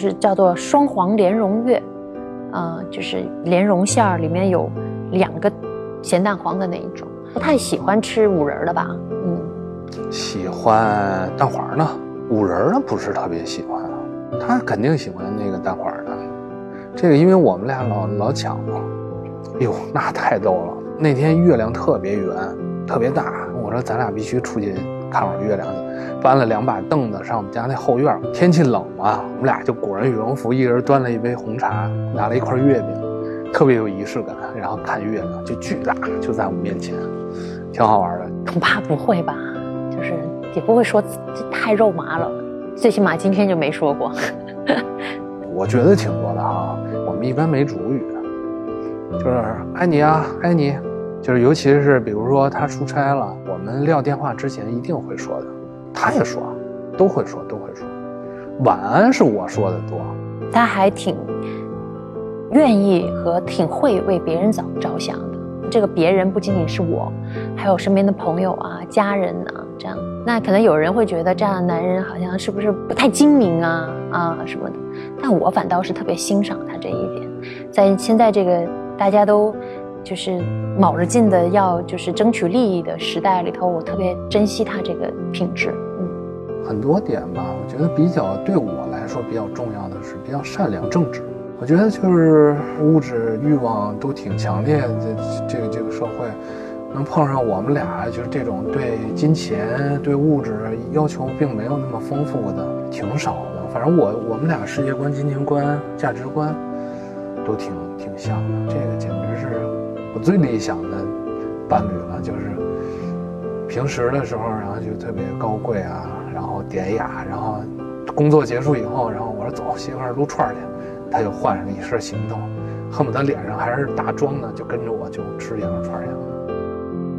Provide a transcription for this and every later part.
是叫做双黄莲蓉月，呃，就是莲蓉馅儿里面有两个咸蛋黄的那一种。不太喜欢吃五仁的吧？嗯，喜欢蛋黄呢，五仁儿呢不是特别喜欢，他肯定喜欢那个蛋黄的。这个因为我们俩老老抢嘛，哎呦，那太逗了。那天月亮特别圆，特别大，我说咱俩必须出去看会儿月亮去。搬了两把凳子上我们家那后院，天气冷嘛，我们俩就裹着羽绒服，一人端了一杯红茶，拿了一块月饼，特别有仪式感。然后看月亮就巨大，就在我们面前，挺好玩的。恐怕不会吧，就是也不会说这太肉麻了，最起码今天就没说过。我觉得挺多的哈，我们一般没主语，就是爱你啊，爱你，就是尤其是比如说他出差了，我们撂电话之前一定会说的，他也说，都会说，都会说。晚安是我说的多，他还挺愿意和挺会为别人着着想的。这个别人不仅仅是我，还有身边的朋友啊、家人啊，这样。那可能有人会觉得这样的男人好像是不是不太精明啊啊什么的，但我反倒是特别欣赏他这一点。在现在这个大家都就是卯着劲的要就是争取利益的时代里头，我特别珍惜他这个品质。嗯，很多点吧，我觉得比较对我来说比较重要的是比较善良正直。我觉得就是物质欲望都挺强烈的，这个这个社会，能碰上我们俩就是这种对金钱、对物质要求并没有那么丰富的，挺少的。反正我我们俩世界观、金钱观、价值观都挺挺像的，这个简直是我最理想的伴侣了。就是平时的时候，然后就特别高贵啊，然后典雅，然后工作结束以后，然后我说走，媳妇儿撸串去。他就换上一身行头，恨不得脸上还是大妆呢，就跟着我就吃羊肉串去了。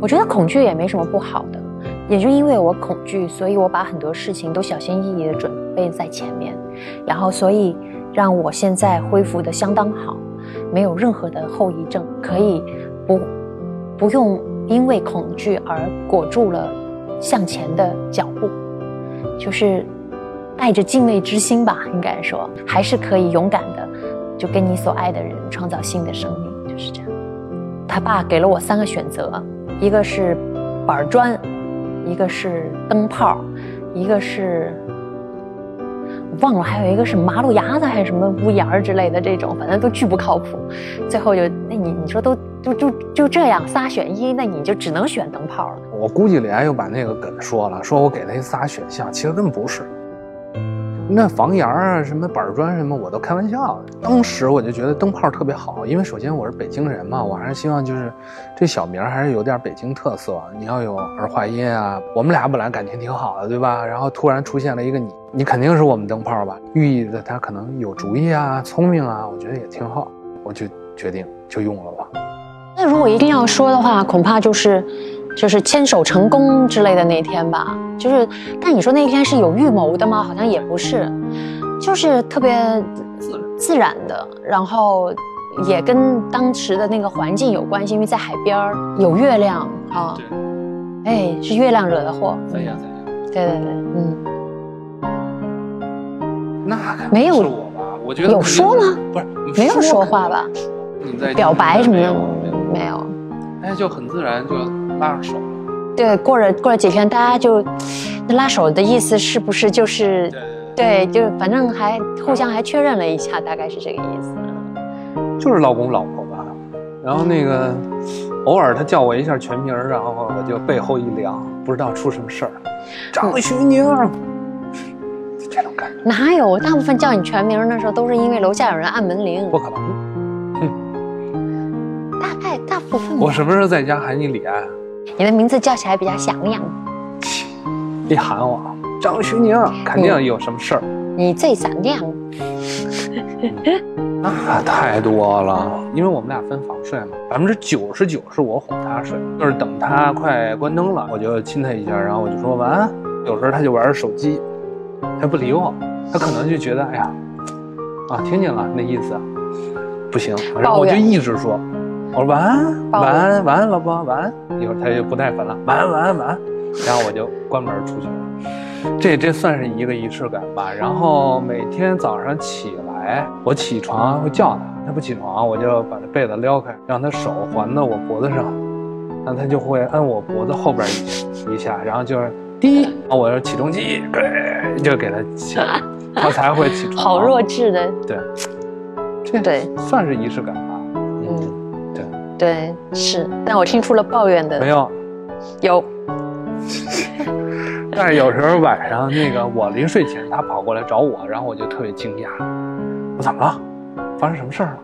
我觉得恐惧也没什么不好的，也就因为我恐惧，所以我把很多事情都小心翼翼的准备在前面，然后所以让我现在恢复的相当好，没有任何的后遗症，可以不不用因为恐惧而裹住了向前的脚步，就是。带着敬畏之心吧，应该说还是可以勇敢的，就跟你所爱的人创造新的生命，就是这样。他爸给了我三个选择，一个是板砖，一个是灯泡，一个是忘了，还有一个是马路牙子还是什么屋檐之类的这种，反正都巨不靠谱。最后就那你你说都就就就这样仨选一，那你就只能选灯泡了。我估计李安又把那个梗说了，说我给他仨选项，其实根本不是。那房檐啊，什么板砖什么，我都开玩笑。当时我就觉得灯泡特别好，因为首先我是北京人嘛，我还是希望就是这小名还是有点北京特色。你要有儿化音啊，我们俩本来感情挺好的，对吧？然后突然出现了一个你，你肯定是我们灯泡吧？寓意着他可能有主意啊，聪明啊，我觉得也挺好，我就决定就用了吧。那如果一定要说的话，恐怕就是。就是牵手成功之类的那天吧，就是，但你说那天是有预谋的吗？好像也不是，就是特别自然的，然后也跟当时的那个环境有关系，因为在海边儿有月亮啊，哎，是月亮惹的祸。怎样怎样。对对对，嗯。那没有是我吧？我觉得有说吗？不是，没有说话吧？表白什么的。哎，就很自然就。拉上手了对，过了过了几天，大家就那拉手的意思是不是就是，对，就反正还互相还确认了一下，大概是这个意思。就是老公老婆吧，然后那个偶尔他叫我一下全名，然后我就背后一凉，不知道出什么事儿。张徐宁，这种感觉哪有？大部分叫你全名的时候，都是因为楼下有人按门铃。不可能，哼。大部分。我什么时候在家喊你李安？你的名字叫起来比较响亮。别喊我，张徐宁，肯定有什么事儿。你最闪亮。那 太多了，因为我们俩分房睡嘛，百分之九十九是我哄他睡，就是等他快关灯了，我就亲他一下，然后我就说晚安。有时候他就玩手机，他不理我，他可能就觉得哎呀，啊，听见了那意思，不行，然后我就一直说。我说晚安，晚安，晚安，老婆，晚安。一会儿他就不耐烦了，晚安，晚安，晚安。然后我就关门出去了。这这算是一个仪式感吧。然后每天早上起来，我起床会叫他，他不起床，我就把他被子撩开，让他手环到我脖子上，然后他就会摁我脖子后边一一下，然后就是滴，我说起重机，就给他起，他才会起床。好弱智的，对，这对算是仪式感对对是，但我听出了抱怨的，没有，有。但是有时候晚上那个我临睡前，他跑过来找我，然后我就特别惊讶，我怎么了？发生什么事儿了？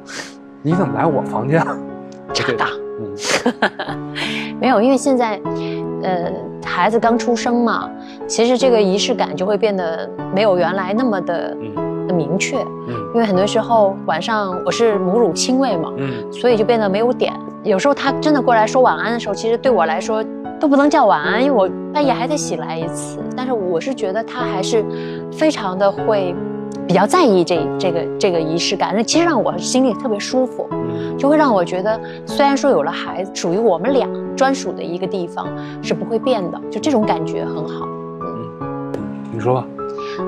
你怎么来我房间了？真的？嗯，没有，因为现在，呃，孩子刚出生嘛，其实这个仪式感就会变得没有原来那么的的明确。嗯，因为很多时候晚上我是母乳亲喂嘛，嗯，所以就变得没有点。有时候他真的过来说晚安的时候，其实对我来说。都不能叫晚安，因为我半夜还得醒来一次。但是我是觉得他还是非常的会比较在意这这个这个仪式感，那其实让我心里特别舒服，就会让我觉得虽然说有了孩子，属于我们俩专属的一个地方是不会变的，就这种感觉很好。嗯，你说吧。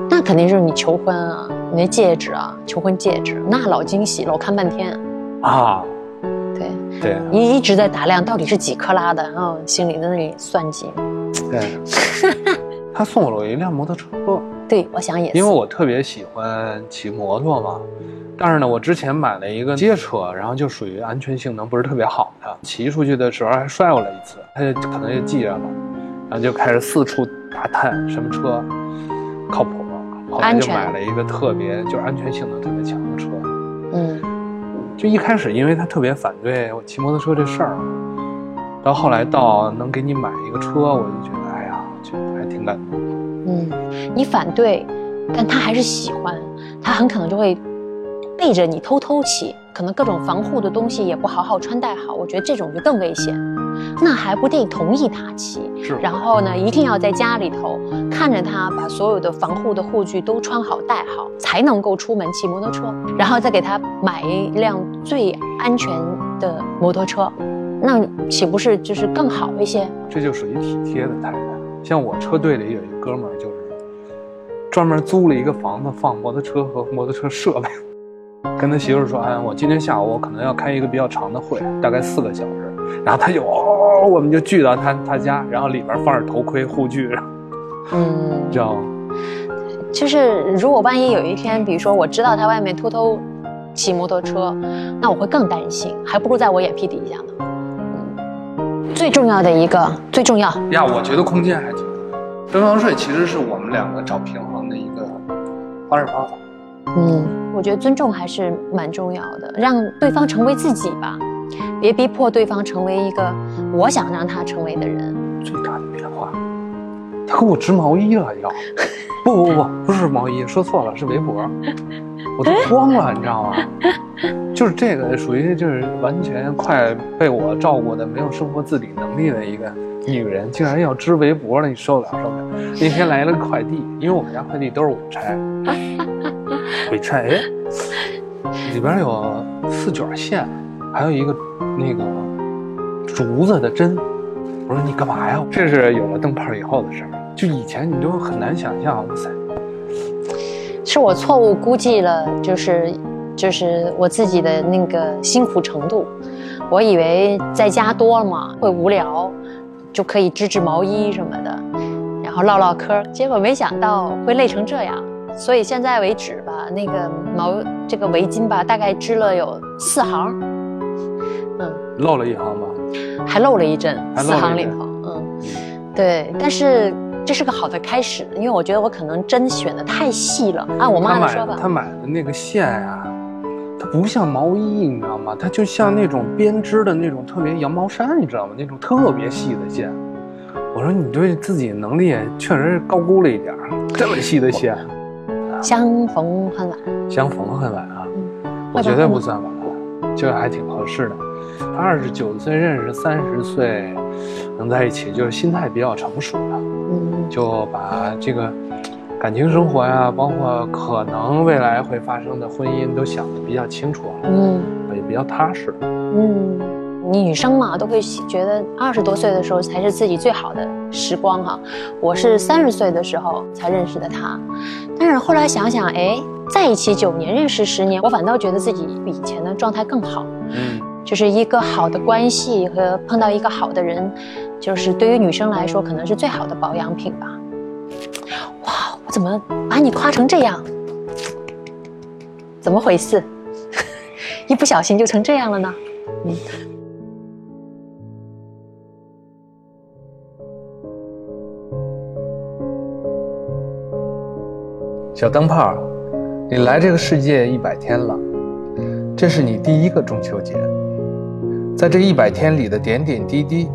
那肯定是你求婚啊，你那戒指啊，求婚戒指，那老惊喜了，我看半天。啊。对对，一一直在打量到底是几克拉的，然后心里在那里算计。对，他送了我一辆摩托车。对，我想也是。因为我特别喜欢骑摩托嘛，但是呢，我之前买了一个街车，然后就属于安全性能不是特别好的，骑出去的时候还摔过了一次，他就可能就记着了，然后就开始四处打探什么车靠谱，后来就买了一个特别就是安全性能特别强的车。嗯。就一开始，因为他特别反对我骑摩托车这事儿，到后来到能给你买一个车，我就觉得，哎呀，就还挺感动。嗯，你反对，但他还是喜欢，他很可能就会背着你偷偷骑，可能各种防护的东西也不好好穿戴好，我觉得这种就更危险。那还不定同意他骑？是。然后呢，一定要在家里头看着他把所有的防护的护具都穿好戴好，才能够出门骑摩托车。然后再给他买一辆最安全的摩托车，那岂不是就是更好一些？这就属于体贴的太太。像我车队里有一哥们儿，就是专门租了一个房子放摩托车和摩托车设备，跟他媳妇说：“哎，我今天下午我可能要开一个比较长的会，大概四个小时。”然后他就哦，我们就聚到他他家，然后里边放着头盔护具，嗯，知道吗？就是如果万一有一天，比如说我知道他外面偷偷骑摩托车，那我会更担心，还不如在我眼皮底下呢。嗯，最重要的一个最重要呀，我觉得空间还挺。分房睡其实是我们两个找平衡的一个方式方法。嗯，我觉得尊重还是蛮重要的，让对方成为自己吧。别逼迫对方成为一个我想让他成为的人。最大的变化，他给我织毛衣了，要不不不不，是毛衣，说错了，是围脖，我都慌了，你知道吗？就是这个属于就是完全快被我照顾的没有生活自理能力的一个女人，竟然要织围脖了，你受得了受不了？那天来了个快递，因为我们家快递都是我拆，我一拆，哎，里边有四卷线。还有一个那个竹子的针，我说你干嘛呀？这是有了灯泡以后的事儿，就以前你都很难想象。哇塞，是我错误估计了，就是就是我自己的那个辛苦程度。我以为在家多了嘛会无聊，就可以织织毛衣什么的，然后唠唠嗑。结果没想到会累成这样，所以现在为止吧，那个毛这个围巾吧，大概织了有四行。嗯，漏了一行吧，还漏了一针，四行里头，嗯，对，但是这是个好的开始，因为我觉得我可能针选的太细了。按我妈的说法，她买的那个线呀，它不像毛衣，你知道吗？它就像那种编织的那种特别羊毛衫，你知道吗？那种特别细的线。我说你对自己能力确实是高估了一点，这么细的线。相逢恨晚，相逢恨晚啊，我绝对不算晚，就还挺合适的。二十九岁认识，三十岁能在一起，就是心态比较成熟了。嗯，就把这个感情生活呀，包括可能未来会发生的婚姻，都想得比较清楚了。嗯，也比较踏实。嗯，你女生嘛，都会觉得二十多岁的时候才是自己最好的时光哈。我是三十岁的时候才认识的他，但是后来想想，哎，在一起九年，认识十年，我反倒觉得自己比以前的状态更好。嗯，就是一个好的关系和碰到一个好的人，就是对于女生来说，可能是最好的保养品吧。哇，我怎么把你夸成这样？怎么回事？一不小心就成这样了呢？嗯。小灯泡，你来这个世界一百天了，这是你第一个中秋节。在这一百天里的点点滴滴，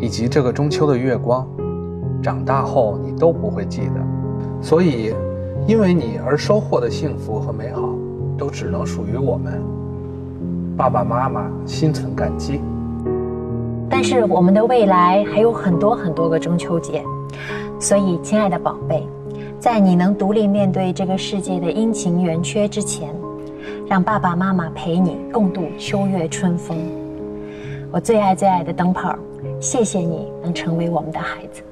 以及这个中秋的月光，长大后你都不会记得。所以，因为你而收获的幸福和美好。都只能属于我们爸爸妈妈，心存感激。但是我们的未来还有很多很多个中秋节，所以亲爱的宝贝，在你能独立面对这个世界的阴晴圆缺之前，让爸爸妈妈陪你共度秋月春风。我最爱最爱的灯泡，谢谢你能成为我们的孩子。